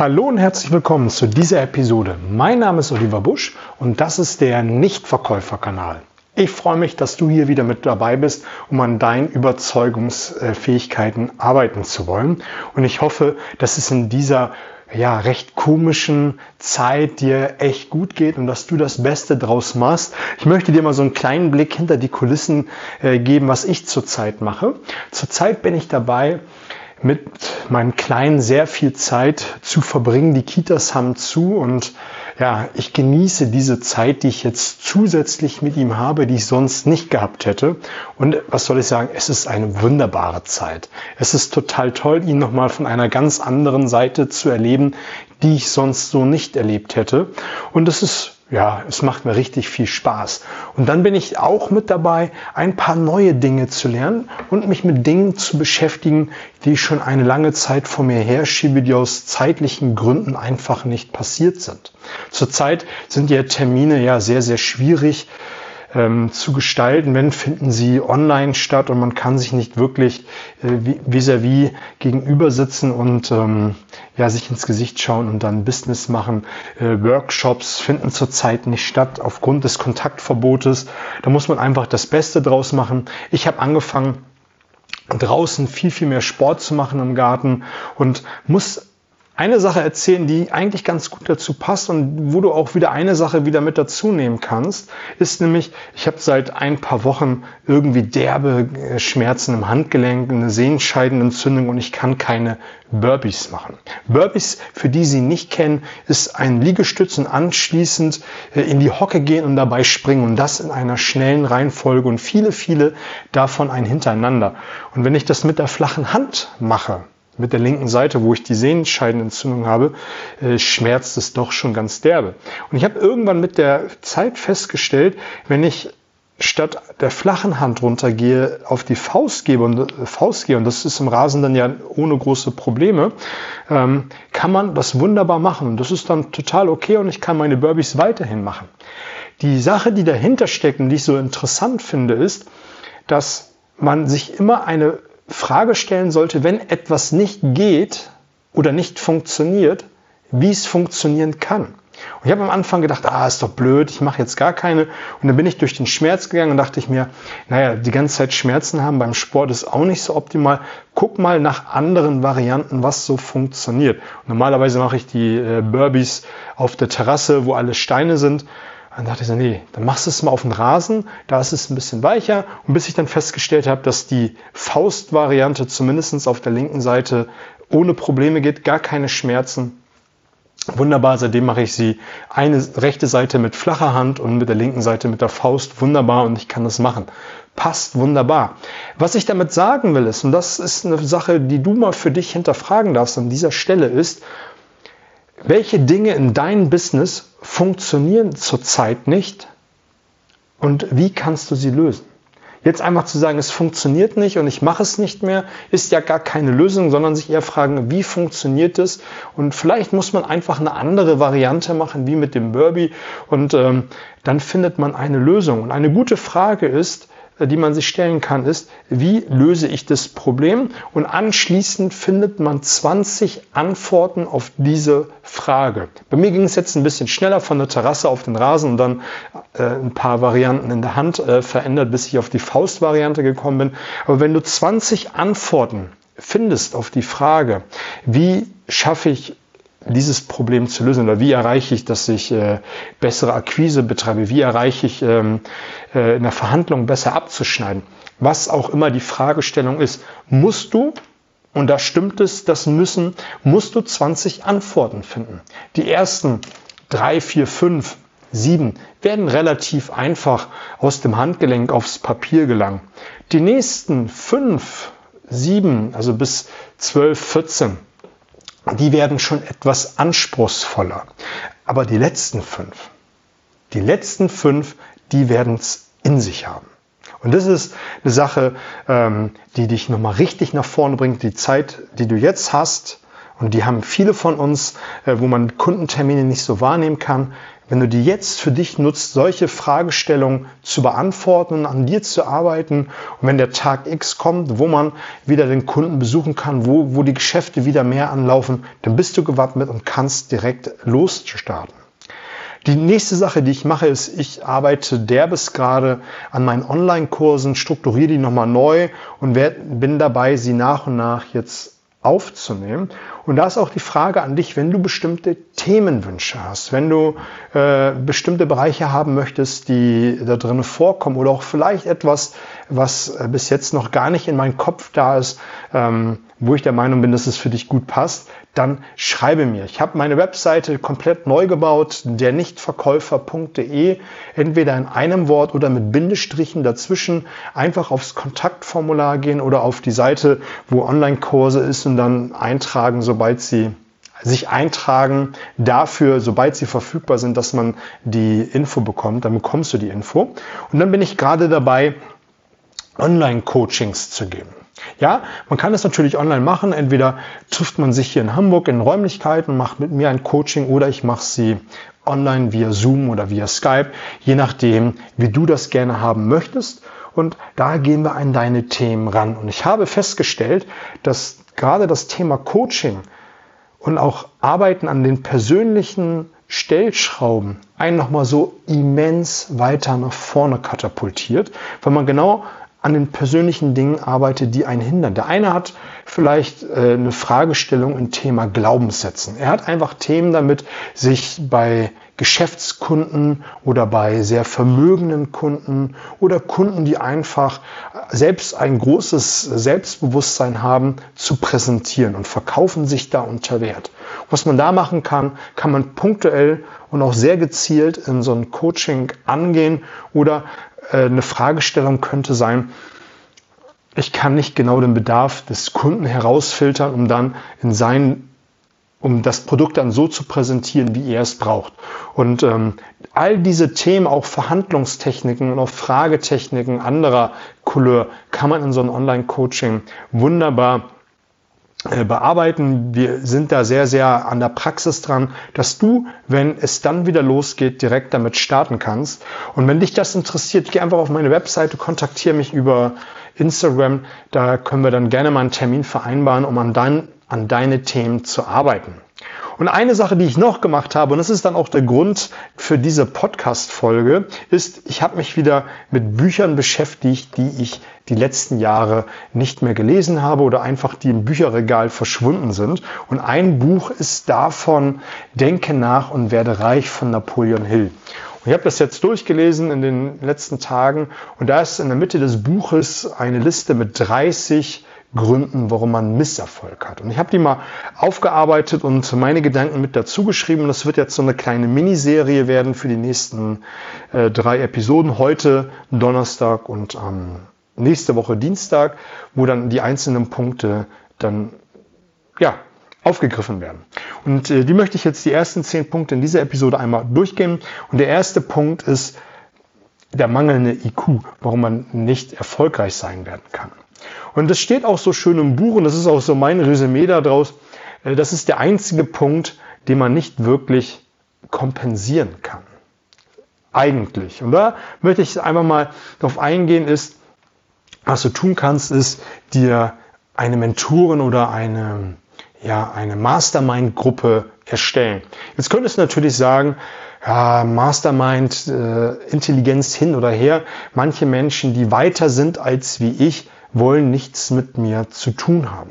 Hallo und herzlich willkommen zu dieser Episode. Mein Name ist Oliver Busch und das ist der Nichtverkäuferkanal. Ich freue mich, dass du hier wieder mit dabei bist, um an deinen Überzeugungsfähigkeiten arbeiten zu wollen. Und ich hoffe, dass es in dieser ja, recht komischen Zeit dir echt gut geht und dass du das Beste draus machst. Ich möchte dir mal so einen kleinen Blick hinter die Kulissen äh, geben, was ich zurzeit mache. Zurzeit bin ich dabei, mit meinen Kleinen sehr viel Zeit zu verbringen. Die Kitas haben zu und ja, ich genieße diese Zeit, die ich jetzt zusätzlich mit ihm habe, die ich sonst nicht gehabt hätte. Und was soll ich sagen? Es ist eine wunderbare Zeit. Es ist total toll, ihn nochmal von einer ganz anderen Seite zu erleben, die ich sonst so nicht erlebt hätte. Und es ist ja, es macht mir richtig viel Spaß. Und dann bin ich auch mit dabei, ein paar neue Dinge zu lernen und mich mit Dingen zu beschäftigen, die ich schon eine lange Zeit vor mir herschiebe, die aus zeitlichen Gründen einfach nicht passiert sind. Zurzeit sind ja Termine ja sehr, sehr schwierig ähm, zu gestalten. Wenn finden sie online statt und man kann sich nicht wirklich äh, vis-à-vis gegenüber sitzen und ähm, ja, sich ins Gesicht schauen und dann Business machen. Äh, Workshops finden zurzeit nicht statt aufgrund des Kontaktverbotes. Da muss man einfach das Beste draus machen. Ich habe angefangen, draußen viel, viel mehr Sport zu machen im Garten und muss eine Sache erzählen, die eigentlich ganz gut dazu passt und wo du auch wieder eine Sache wieder mit dazu nehmen kannst, ist nämlich, ich habe seit ein paar Wochen irgendwie derbe äh, Schmerzen im Handgelenk, eine Sehenscheidenentzündung und ich kann keine Burpees machen. Burpees, für die Sie nicht kennen, ist ein Liegestütz und anschließend äh, in die Hocke gehen und dabei springen und das in einer schnellen Reihenfolge und viele, viele davon ein hintereinander. Und wenn ich das mit der flachen Hand mache, mit der linken Seite, wo ich die Sehenscheidenentzündung habe, äh, schmerzt es doch schon ganz derbe. Und ich habe irgendwann mit der Zeit festgestellt, wenn ich statt der flachen Hand runtergehe, auf die Faust gebe und äh, Faust gehe, und das ist im Rasen dann ja ohne große Probleme, ähm, kann man das wunderbar machen. Und das ist dann total okay und ich kann meine Burpees weiterhin machen. Die Sache, die dahinter steckt und die ich so interessant finde, ist, dass man sich immer eine Frage stellen sollte, wenn etwas nicht geht oder nicht funktioniert, wie es funktionieren kann. Und ich habe am Anfang gedacht, ah, ist doch blöd, ich mache jetzt gar keine. Und dann bin ich durch den Schmerz gegangen und dachte ich mir, naja, die ganze Zeit Schmerzen haben beim Sport ist auch nicht so optimal. Guck mal nach anderen Varianten, was so funktioniert. Normalerweise mache ich die äh, Burbies auf der Terrasse, wo alle Steine sind. Dann dachte ich so, nee, dann machst du es mal auf den Rasen, da ist es ein bisschen weicher. Und bis ich dann festgestellt habe, dass die Faustvariante zumindest auf der linken Seite ohne Probleme geht, gar keine Schmerzen. Wunderbar, seitdem mache ich sie eine rechte Seite mit flacher Hand und mit der linken Seite mit der Faust. Wunderbar und ich kann das machen. Passt wunderbar. Was ich damit sagen will ist, und das ist eine Sache, die du mal für dich hinterfragen darfst an dieser Stelle ist, welche Dinge in deinem Business funktionieren zurzeit nicht und wie kannst du sie lösen? Jetzt einfach zu sagen, es funktioniert nicht und ich mache es nicht mehr, ist ja gar keine Lösung, sondern sich eher fragen, wie funktioniert es? Und vielleicht muss man einfach eine andere Variante machen, wie mit dem Burby, und ähm, dann findet man eine Lösung. Und eine gute Frage ist, die man sich stellen kann, ist, wie löse ich das Problem? Und anschließend findet man 20 Antworten auf diese Frage. Bei mir ging es jetzt ein bisschen schneller von der Terrasse auf den Rasen und dann äh, ein paar Varianten in der Hand äh, verändert, bis ich auf die Faustvariante gekommen bin. Aber wenn du 20 Antworten findest auf die Frage, wie schaffe ich dieses Problem zu lösen oder wie erreiche ich, dass ich äh, bessere Akquise betreibe, wie erreiche ich ähm, äh, in der Verhandlung besser abzuschneiden, was auch immer die Fragestellung ist, musst du, und da stimmt es, das müssen, musst du 20 Antworten finden. Die ersten drei, vier, fünf, sieben werden relativ einfach aus dem Handgelenk aufs Papier gelangen. Die nächsten fünf, sieben, also bis zwölf, vierzehn, die werden schon etwas anspruchsvoller. Aber die letzten fünf, die letzten fünf, die werden es in sich haben. Und das ist eine Sache, ähm, die dich nochmal richtig nach vorne bringt. Die Zeit, die du jetzt hast, und die haben viele von uns, äh, wo man Kundentermine nicht so wahrnehmen kann. Wenn du die jetzt für dich nutzt, solche Fragestellungen zu beantworten und an dir zu arbeiten und wenn der Tag X kommt, wo man wieder den Kunden besuchen kann, wo, wo die Geschäfte wieder mehr anlaufen, dann bist du gewappnet und kannst direkt losstarten. Die nächste Sache, die ich mache, ist, ich arbeite derbes gerade an meinen Online-Kursen, strukturiere die nochmal neu und bin dabei, sie nach und nach jetzt aufzunehmen. Und da ist auch die Frage an dich, wenn du bestimmte Themenwünsche hast, wenn du äh, bestimmte Bereiche haben möchtest, die da drin vorkommen oder auch vielleicht etwas, was äh, bis jetzt noch gar nicht in meinem Kopf da ist, ähm, wo ich der Meinung bin, dass es für dich gut passt, dann schreibe mir. Ich habe meine Webseite komplett neu gebaut, der nichtverkäufer.de, entweder in einem Wort oder mit Bindestrichen dazwischen. Einfach aufs Kontaktformular gehen oder auf die Seite, wo Online-Kurse ist und dann eintragen, sobald sie sich eintragen dafür, sobald sie verfügbar sind, dass man die Info bekommt. Dann bekommst du die Info. Und dann bin ich gerade dabei, Online-Coachings zu geben. Ja, man kann es natürlich online machen. Entweder trifft man sich hier in Hamburg in Räumlichkeiten und macht mit mir ein Coaching oder ich mache sie online via Zoom oder via Skype, je nachdem, wie du das gerne haben möchtest. Und da gehen wir an deine Themen ran. Und ich habe festgestellt, dass gerade das Thema Coaching und auch Arbeiten an den persönlichen Stellschrauben einen nochmal so immens weiter nach vorne katapultiert, weil man genau an den persönlichen Dingen arbeitet, die einen hindern. Der eine hat vielleicht äh, eine Fragestellung im Thema Glaubenssätzen. Er hat einfach Themen damit, sich bei Geschäftskunden oder bei sehr vermögenden Kunden oder Kunden, die einfach selbst ein großes Selbstbewusstsein haben, zu präsentieren und verkaufen sich da unter Wert. Was man da machen kann, kann man punktuell und auch sehr gezielt in so ein Coaching angehen oder eine Fragestellung könnte sein, ich kann nicht genau den Bedarf des Kunden herausfiltern, um dann in seinen um das Produkt dann so zu präsentieren, wie er es braucht. Und ähm, all diese Themen, auch Verhandlungstechniken und auch Fragetechniken anderer Couleur, kann man in so einem Online-Coaching wunderbar äh, bearbeiten. Wir sind da sehr, sehr an der Praxis dran, dass du, wenn es dann wieder losgeht, direkt damit starten kannst. Und wenn dich das interessiert, geh einfach auf meine Webseite, kontaktiere mich über Instagram. Da können wir dann gerne mal einen Termin vereinbaren, um an, dein, an deine Themen zu arbeiten. Und eine Sache, die ich noch gemacht habe, und das ist dann auch der Grund für diese Podcast-Folge, ist, ich habe mich wieder mit Büchern beschäftigt, die ich die letzten Jahre nicht mehr gelesen habe oder einfach die im Bücherregal verschwunden sind. Und ein Buch ist davon Denke nach und werde reich von Napoleon Hill. Und ich habe das jetzt durchgelesen in den letzten Tagen und da ist in der Mitte des Buches eine Liste mit 30 Gründen, warum man Misserfolg hat. Und ich habe die mal aufgearbeitet und meine Gedanken mit dazu geschrieben. Das wird jetzt so eine kleine Miniserie werden für die nächsten äh, drei Episoden. Heute Donnerstag und ähm, nächste Woche Dienstag, wo dann die einzelnen Punkte dann ja aufgegriffen werden. Und äh, die möchte ich jetzt die ersten zehn Punkte in dieser Episode einmal durchgehen. Und der erste Punkt ist der mangelnde IQ, warum man nicht erfolgreich sein werden kann. Und das steht auch so schön im Buch und das ist auch so mein Resümee daraus. Äh, das ist der einzige Punkt, den man nicht wirklich kompensieren kann. Eigentlich. Und da möchte ich einfach mal darauf eingehen, ist, was du tun kannst, ist dir eine Mentorin oder eine, ja, eine Mastermind-Gruppe erstellen. Jetzt könntest du natürlich sagen, ja, Mastermind, äh, Intelligenz hin oder her. Manche Menschen, die weiter sind als wie ich, wollen nichts mit mir zu tun haben.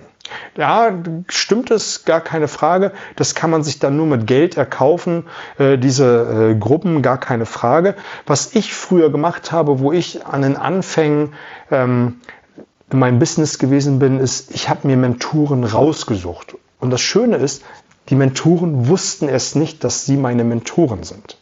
Ja, stimmt es, gar keine Frage. Das kann man sich dann nur mit Geld erkaufen, äh, diese äh, Gruppen, gar keine Frage. Was ich früher gemacht habe, wo ich an den Anfängen ähm, in meinem Business gewesen bin, ist, ich habe mir Mentoren rausgesucht. Und das Schöne ist, die Mentoren wussten erst nicht, dass sie meine Mentoren sind.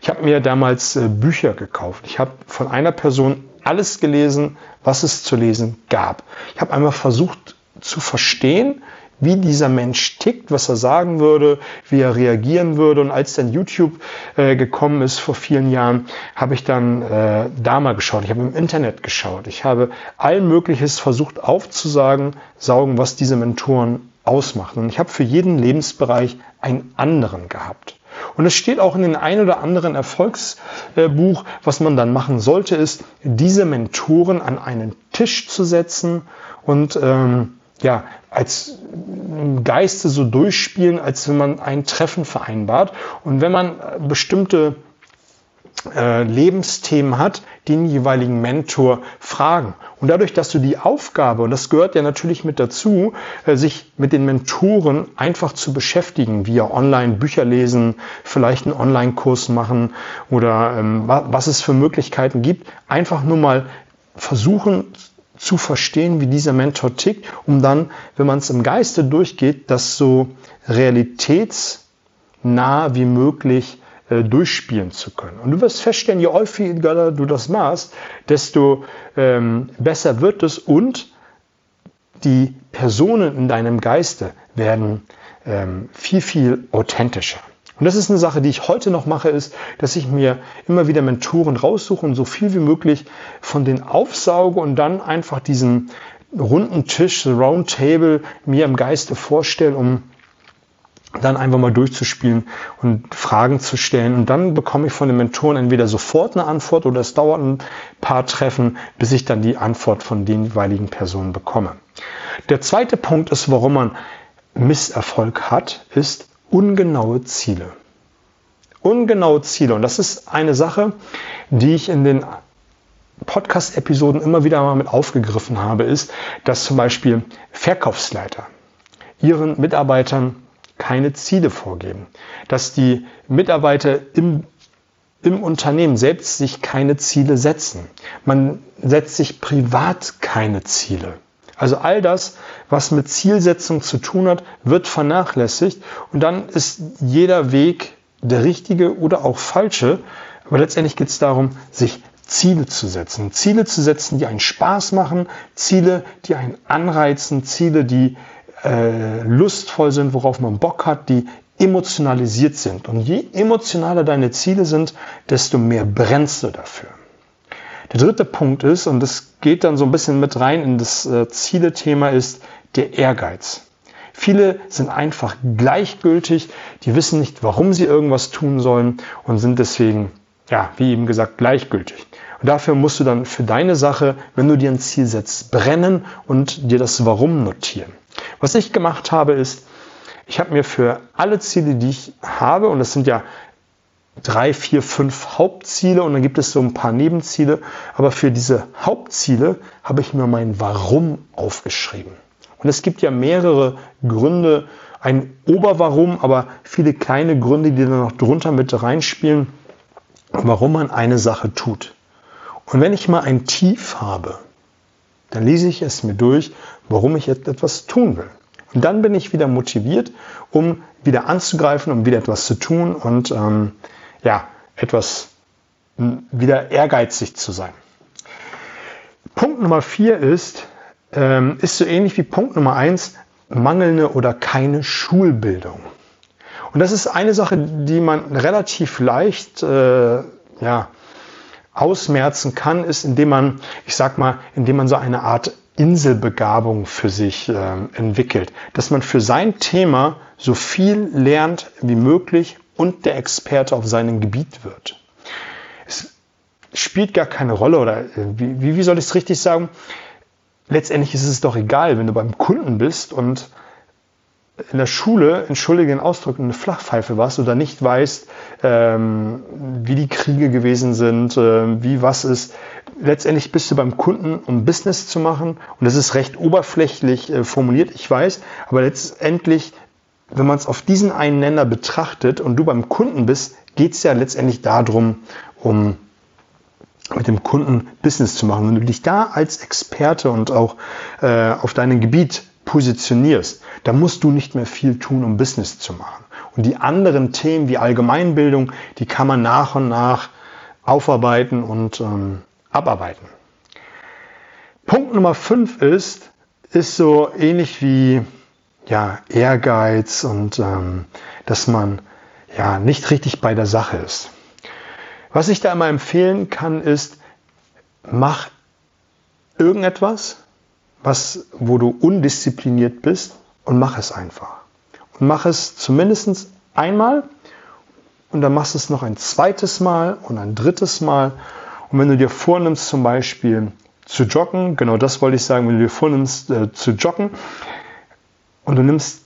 Ich habe mir damals äh, Bücher gekauft. Ich habe von einer Person alles gelesen, was es zu lesen gab. Ich habe einmal versucht zu verstehen, wie dieser Mensch tickt, was er sagen würde, wie er reagieren würde. Und als dann YouTube äh, gekommen ist vor vielen Jahren, habe ich dann äh, da mal geschaut. Ich habe im Internet geschaut. Ich habe all Mögliches versucht aufzusagen, saugen, was diese Mentoren ausmacht. Und ich habe für jeden Lebensbereich einen anderen gehabt. Und es steht auch in den ein oder anderen Erfolgsbuch, was man dann machen sollte, ist, diese Mentoren an einen Tisch zu setzen und ähm, ja, als Geiste so durchspielen, als wenn man ein Treffen vereinbart. Und wenn man bestimmte äh, Lebensthemen hat, den jeweiligen Mentor fragen. Und dadurch, dass du die Aufgabe, und das gehört ja natürlich mit dazu, äh, sich mit den Mentoren einfach zu beschäftigen, via online Bücher lesen, vielleicht einen Online-Kurs machen oder ähm, was es für Möglichkeiten gibt, einfach nur mal versuchen zu verstehen, wie dieser Mentor tickt, um dann, wenn man es im Geiste durchgeht, das so realitätsnah wie möglich äh, durchspielen zu können. Und du wirst feststellen, je häufiger du das machst, desto ähm, besser wird es und die Personen in deinem Geiste werden ähm, viel, viel authentischer. Und das ist eine Sache, die ich heute noch mache, ist, dass ich mir immer wieder Mentoren raussuche und so viel wie möglich von denen aufsauge und dann einfach diesen runden Tisch, Round Table mir im Geiste vorstelle, um dann einfach mal durchzuspielen und Fragen zu stellen. Und dann bekomme ich von den Mentoren entweder sofort eine Antwort oder es dauert ein paar Treffen, bis ich dann die Antwort von den jeweiligen Personen bekomme. Der zweite Punkt ist, warum man Misserfolg hat, ist ungenaue Ziele. Ungenaue Ziele. Und das ist eine Sache, die ich in den Podcast-Episoden immer wieder mal mit aufgegriffen habe, ist, dass zum Beispiel Verkaufsleiter ihren Mitarbeitern keine Ziele vorgeben, dass die Mitarbeiter im, im Unternehmen selbst sich keine Ziele setzen. Man setzt sich privat keine Ziele. Also all das, was mit Zielsetzung zu tun hat, wird vernachlässigt und dann ist jeder Weg der richtige oder auch falsche. Aber letztendlich geht es darum, sich Ziele zu setzen. Ziele zu setzen, die einen Spaß machen, Ziele, die einen anreizen, Ziele, die äh, lustvoll sind, worauf man Bock hat, die emotionalisiert sind. Und je emotionaler deine Ziele sind, desto mehr brennst du dafür. Der dritte Punkt ist, und das geht dann so ein bisschen mit rein in das äh, Ziele-Thema, ist der Ehrgeiz. Viele sind einfach gleichgültig, die wissen nicht, warum sie irgendwas tun sollen und sind deswegen, ja, wie eben gesagt, gleichgültig. Und dafür musst du dann für deine Sache, wenn du dir ein Ziel setzt, brennen und dir das Warum notieren. Was ich gemacht habe, ist, ich habe mir für alle Ziele, die ich habe, und das sind ja drei, vier, fünf Hauptziele und dann gibt es so ein paar Nebenziele, aber für diese Hauptziele habe ich mir mein Warum aufgeschrieben. Und es gibt ja mehrere Gründe, ein Oberwarum, aber viele kleine Gründe, die dann noch drunter mit reinspielen, warum man eine Sache tut. Und wenn ich mal ein Tief habe, dann lese ich es mir durch, warum ich etwas tun will. Und dann bin ich wieder motiviert, um wieder anzugreifen, um wieder etwas zu tun und ähm, ja, etwas wieder ehrgeizig zu sein. Punkt Nummer vier ist, ähm, ist so ähnlich wie Punkt Nummer eins, mangelnde oder keine Schulbildung. Und das ist eine Sache, die man relativ leicht äh, ja, ausmerzen kann, ist, indem man, ich sag mal, indem man so eine Art Inselbegabung für sich äh, entwickelt, dass man für sein Thema so viel lernt wie möglich und der Experte auf seinem Gebiet wird. Es spielt gar keine Rolle oder äh, wie, wie soll ich es richtig sagen? Letztendlich ist es doch egal, wenn du beim Kunden bist und in der Schule, entschuldige den Ausdruck, eine Flachpfeife warst oder nicht weißt, ähm, wie die Kriege gewesen sind, äh, wie was ist. Letztendlich bist du beim Kunden, um Business zu machen. Und das ist recht oberflächlich äh, formuliert, ich weiß. Aber letztendlich, wenn man es auf diesen einen Nenner betrachtet und du beim Kunden bist, geht es ja letztendlich darum, um mit dem Kunden Business zu machen. Wenn du dich da als Experte und auch äh, auf deinem Gebiet positionierst, dann musst du nicht mehr viel tun, um Business zu machen. Und die anderen Themen wie Allgemeinbildung, die kann man nach und nach aufarbeiten und ähm, abarbeiten. Punkt Nummer 5 ist, ist so ähnlich wie ja, Ehrgeiz und ähm, dass man ja nicht richtig bei der Sache ist. Was ich da immer empfehlen kann, ist, mach irgendetwas, was, wo du undiszipliniert bist und mach es einfach. Und mach es zumindest einmal und dann machst du es noch ein zweites Mal und ein drittes Mal. Und wenn du dir vornimmst, zum Beispiel zu joggen, genau das wollte ich sagen, wenn du dir vornimmst äh, zu joggen und du nimmst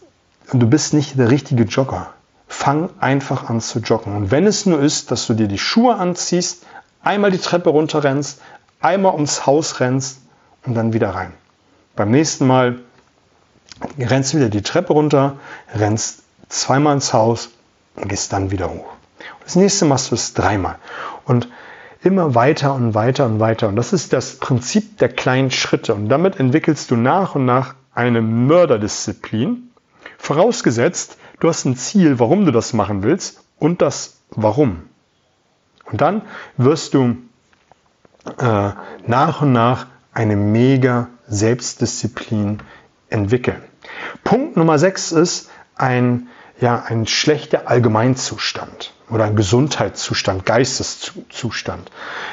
und du bist nicht der richtige Jogger, fang einfach an zu joggen. Und wenn es nur ist, dass du dir die Schuhe anziehst, einmal die Treppe runterrennst, einmal ums Haus rennst und dann wieder rein. Beim nächsten Mal rennst du wieder die Treppe runter, rennst zweimal ins Haus und gehst dann wieder hoch. Das nächste machst du es dreimal. Und immer weiter und weiter und weiter. Und das ist das Prinzip der kleinen Schritte. Und damit entwickelst du nach und nach eine Mörderdisziplin. Vorausgesetzt, du hast ein Ziel, warum du das machen willst und das Warum. Und dann wirst du äh, nach und nach eine mega Selbstdisziplin entwickeln. Punkt Nummer 6 ist ein, ja, ein schlechter Allgemeinzustand oder ein Gesundheitszustand, Geisteszustand.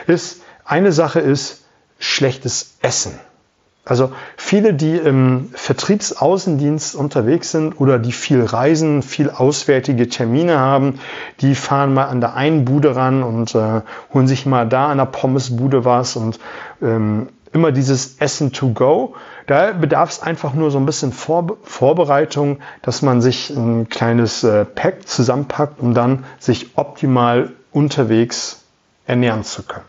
Ist, eine Sache ist schlechtes Essen. Also viele, die im Vertriebsaußendienst unterwegs sind oder die viel reisen, viel auswärtige Termine haben, die fahren mal an der einen Bude ran und äh, holen sich mal da an der Pommesbude was und ähm, immer dieses Essen to go. Da bedarf es einfach nur so ein bisschen Vor Vorbereitung, dass man sich ein kleines äh, Pack zusammenpackt, um dann sich optimal unterwegs ernähren zu können.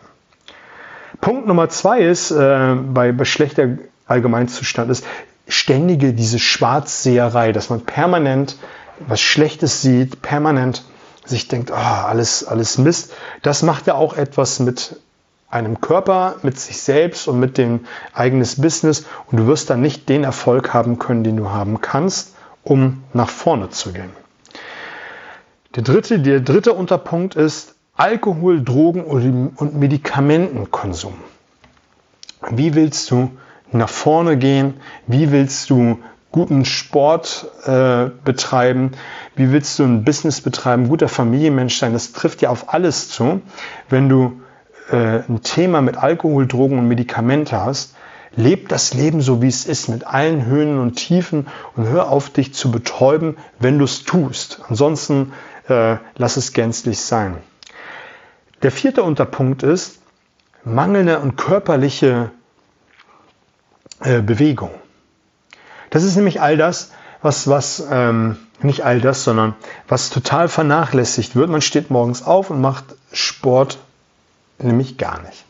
Punkt Nummer zwei ist, äh, bei, bei schlechter Allgemeinzustand ist, ständige diese Schwarzseherei, dass man permanent was Schlechtes sieht, permanent sich denkt, oh, alles, alles Mist. Das macht ja auch etwas mit einem Körper, mit sich selbst und mit dem eigenes Business und du wirst dann nicht den Erfolg haben können, den du haben kannst, um nach vorne zu gehen. Der dritte, der dritte Unterpunkt ist Alkohol, Drogen und Medikamentenkonsum. Wie willst du nach vorne gehen? Wie willst du guten Sport äh, betreiben? Wie willst du ein Business betreiben? Guter Familienmensch sein? Das trifft ja auf alles zu. Wenn du äh, ein Thema mit Alkohol, Drogen und Medikamente hast, leb das Leben so, wie es ist, mit allen Höhen und Tiefen und hör auf, dich zu betäuben, wenn du es tust. Ansonsten äh, lass es gänzlich sein. Der vierte Unterpunkt ist mangelnde und körperliche äh, Bewegung. Das ist nämlich all das, was, was ähm, nicht all das, sondern was total vernachlässigt wird. Man steht morgens auf und macht Sport nämlich gar nicht.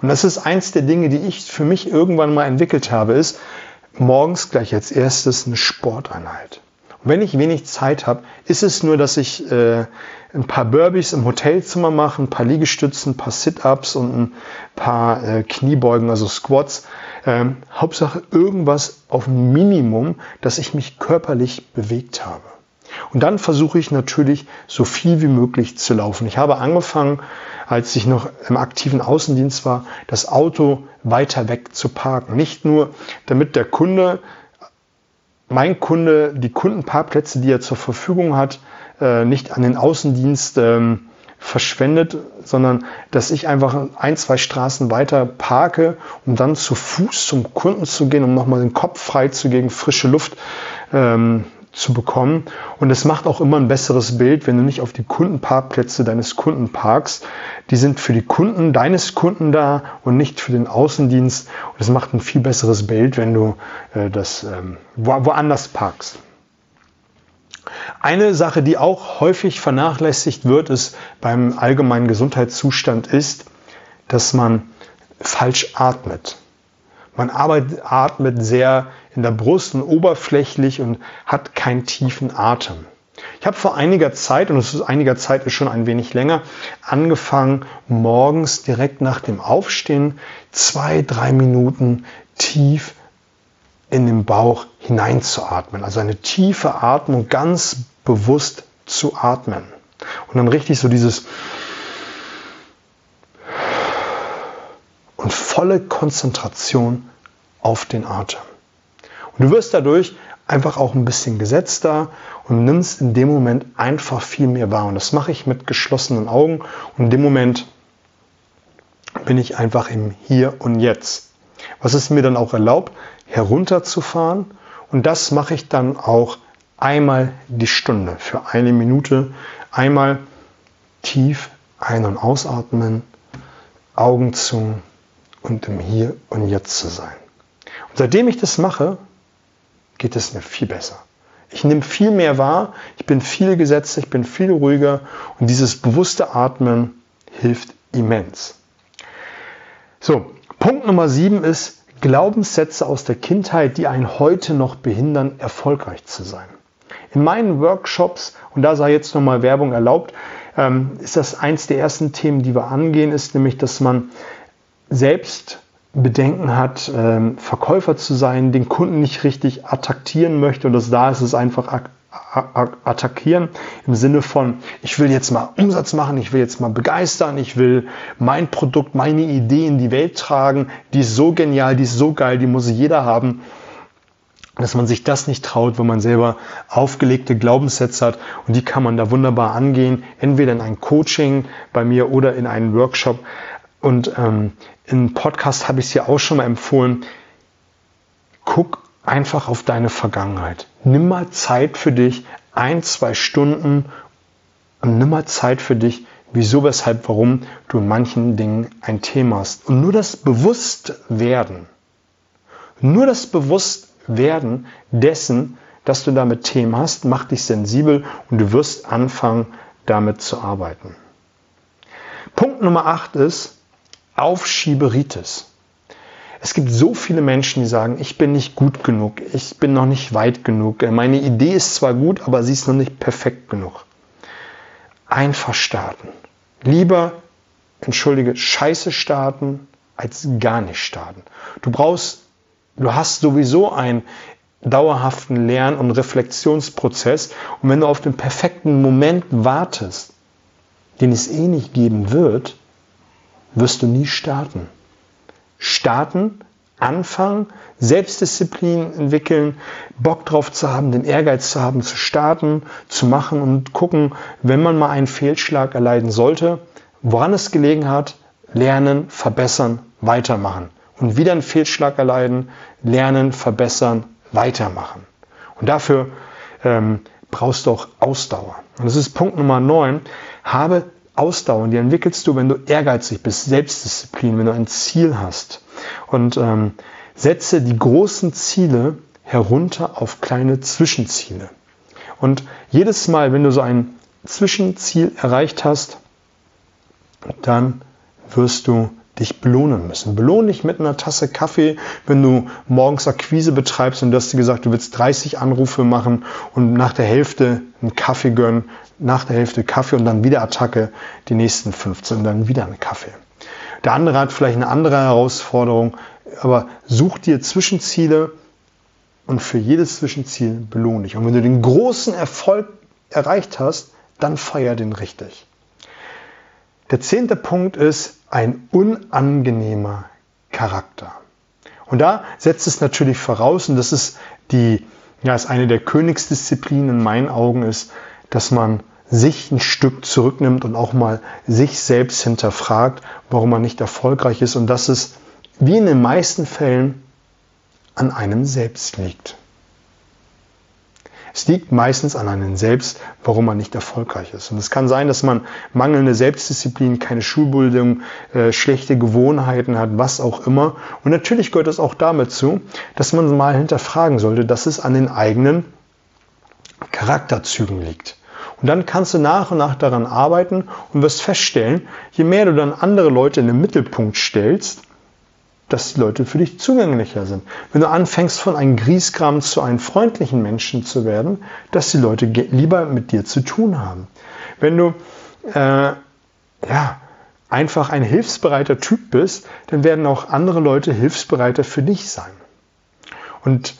Und das ist eins der Dinge, die ich für mich irgendwann mal entwickelt habe, ist morgens gleich als erstes eine Sporteinheit. Und wenn ich wenig Zeit habe, ist es nur, dass ich äh, ein paar Burpees im Hotelzimmer mache, ein paar Liegestützen, ein paar Sit-ups und ein paar äh, Kniebeugen, also Squats. Ähm, Hauptsache irgendwas auf Minimum, dass ich mich körperlich bewegt habe. Und dann versuche ich natürlich so viel wie möglich zu laufen. Ich habe angefangen, als ich noch im aktiven Außendienst war, das Auto weiter weg zu parken. Nicht nur, damit der Kunde, mein Kunde, die Kundenparkplätze, die er zur Verfügung hat, äh, nicht an den Außendienst ähm, verschwendet, sondern dass ich einfach ein, zwei Straßen weiter parke, um dann zu Fuß zum Kunden zu gehen, um nochmal den Kopf frei zu geben, frische Luft ähm, zu bekommen. Und es macht auch immer ein besseres Bild, wenn du nicht auf die Kundenparkplätze deines Kunden parkst. Die sind für die Kunden deines Kunden da und nicht für den Außendienst. Und es macht ein viel besseres Bild, wenn du äh, das ähm, wo, woanders parkst. Eine Sache, die auch häufig vernachlässigt wird, ist beim allgemeinen Gesundheitszustand, ist, dass man falsch atmet. Man arbeitet, atmet sehr in der Brust und oberflächlich und hat keinen tiefen Atem. Ich habe vor einiger Zeit, und es ist einiger Zeit ist schon ein wenig länger, angefangen, morgens direkt nach dem Aufstehen zwei, drei Minuten tief in den Bauch hineinzuatmen. Also eine tiefe Atmung ganz bewusst zu atmen. Und dann richtig so dieses und volle Konzentration auf den Atem. Und du wirst dadurch einfach auch ein bisschen gesetzter und nimmst in dem Moment einfach viel mehr wahr. Und das mache ich mit geschlossenen Augen. Und in dem Moment bin ich einfach im Hier und Jetzt. Was es mir dann auch erlaubt, herunterzufahren Und das mache ich dann auch einmal die Stunde für eine Minute. Einmal tief ein- und ausatmen, Augen zu und im Hier und Jetzt zu sein. Und seitdem ich das mache, geht es mir viel besser. Ich nehme viel mehr wahr, ich bin viel gesetzter, ich bin viel ruhiger und dieses bewusste Atmen hilft immens. So, Punkt Nummer sieben ist Glaubenssätze aus der Kindheit, die einen heute noch behindern, erfolgreich zu sein. In meinen Workshops, und da sei jetzt nochmal Werbung erlaubt, ähm, ist das eins der ersten Themen, die wir angehen, ist nämlich, dass man selbst Bedenken hat, ähm, Verkäufer zu sein, den Kunden nicht richtig attackieren möchte und das da ist es einfach attackieren im Sinne von, ich will jetzt mal Umsatz machen, ich will jetzt mal begeistern, ich will mein Produkt, meine Idee in die Welt tragen, die ist so genial, die ist so geil, die muss jeder haben dass man sich das nicht traut, wenn man selber aufgelegte Glaubenssätze hat und die kann man da wunderbar angehen, entweder in ein Coaching bei mir oder in einen Workshop. Und ähm, im Podcast habe ich es ja auch schon mal empfohlen, guck einfach auf deine Vergangenheit. Nimm mal Zeit für dich, ein, zwei Stunden und nimm mal Zeit für dich, wieso, weshalb, warum du in manchen Dingen ein Thema hast. Und nur das Bewusstwerden, nur das Bewusstwerden, werden dessen, dass du damit Themen hast, macht dich sensibel und du wirst anfangen, damit zu arbeiten. Punkt Nummer 8 ist Aufschieberitis. Es gibt so viele Menschen, die sagen, ich bin nicht gut genug, ich bin noch nicht weit genug, meine Idee ist zwar gut, aber sie ist noch nicht perfekt genug. Einfach starten. Lieber, entschuldige, scheiße starten, als gar nicht starten. Du brauchst Du hast sowieso einen dauerhaften Lern- und Reflexionsprozess. Und wenn du auf den perfekten Moment wartest, den es eh nicht geben wird, wirst du nie starten. Starten, anfangen, Selbstdisziplin entwickeln, Bock drauf zu haben, den Ehrgeiz zu haben, zu starten, zu machen und gucken, wenn man mal einen Fehlschlag erleiden sollte, woran es gelegen hat, lernen, verbessern, weitermachen und wieder einen Fehlschlag erleiden, lernen, verbessern, weitermachen. Und dafür ähm, brauchst du auch Ausdauer. Und das ist Punkt Nummer 9. Habe Ausdauer. Die entwickelst du, wenn du ehrgeizig bist, Selbstdisziplin, wenn du ein Ziel hast. Und ähm, setze die großen Ziele herunter auf kleine Zwischenziele. Und jedes Mal, wenn du so ein Zwischenziel erreicht hast, dann wirst du dich belohnen müssen. Belohne dich mit einer Tasse Kaffee, wenn du morgens Akquise betreibst und du hast dir gesagt, du willst 30 Anrufe machen und nach der Hälfte einen Kaffee gönnen, nach der Hälfte Kaffee und dann wieder Attacke, die nächsten 15 und dann wieder einen Kaffee. Der andere hat vielleicht eine andere Herausforderung, aber such dir Zwischenziele und für jedes Zwischenziel belohne dich. Und wenn du den großen Erfolg erreicht hast, dann feier den richtig. Der zehnte Punkt ist ein unangenehmer Charakter. Und da setzt es natürlich voraus, und das ist die, ja, ist eine der Königsdisziplinen in meinen Augen ist, dass man sich ein Stück zurücknimmt und auch mal sich selbst hinterfragt, warum man nicht erfolgreich ist und dass es wie in den meisten Fällen an einem selbst liegt. Es liegt meistens an einem selbst, warum man nicht erfolgreich ist. Und es kann sein, dass man mangelnde Selbstdisziplin, keine Schulbildung, äh, schlechte Gewohnheiten hat, was auch immer. Und natürlich gehört es auch damit zu, dass man mal hinterfragen sollte, dass es an den eigenen Charakterzügen liegt. Und dann kannst du nach und nach daran arbeiten und wirst feststellen, je mehr du dann andere Leute in den Mittelpunkt stellst, dass die Leute für dich zugänglicher sind. Wenn du anfängst, von einem Grieskram zu einem freundlichen Menschen zu werden, dass die Leute lieber mit dir zu tun haben. Wenn du äh, ja, einfach ein hilfsbereiter Typ bist, dann werden auch andere Leute hilfsbereiter für dich sein. Und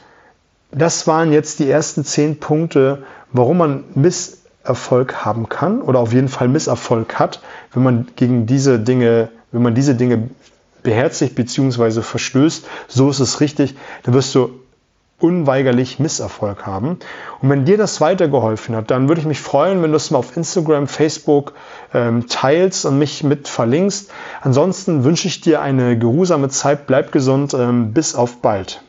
das waren jetzt die ersten zehn Punkte, warum man Misserfolg haben kann oder auf jeden Fall Misserfolg hat, wenn man gegen diese Dinge, wenn man diese Dinge beherzigt bzw. verstößt, so ist es richtig, dann wirst du unweigerlich Misserfolg haben. Und wenn dir das weitergeholfen hat, dann würde ich mich freuen, wenn du es mal auf Instagram, Facebook ähm, teilst und mich mit verlinkst. Ansonsten wünsche ich dir eine geruhsame Zeit, bleib gesund, ähm, bis auf bald.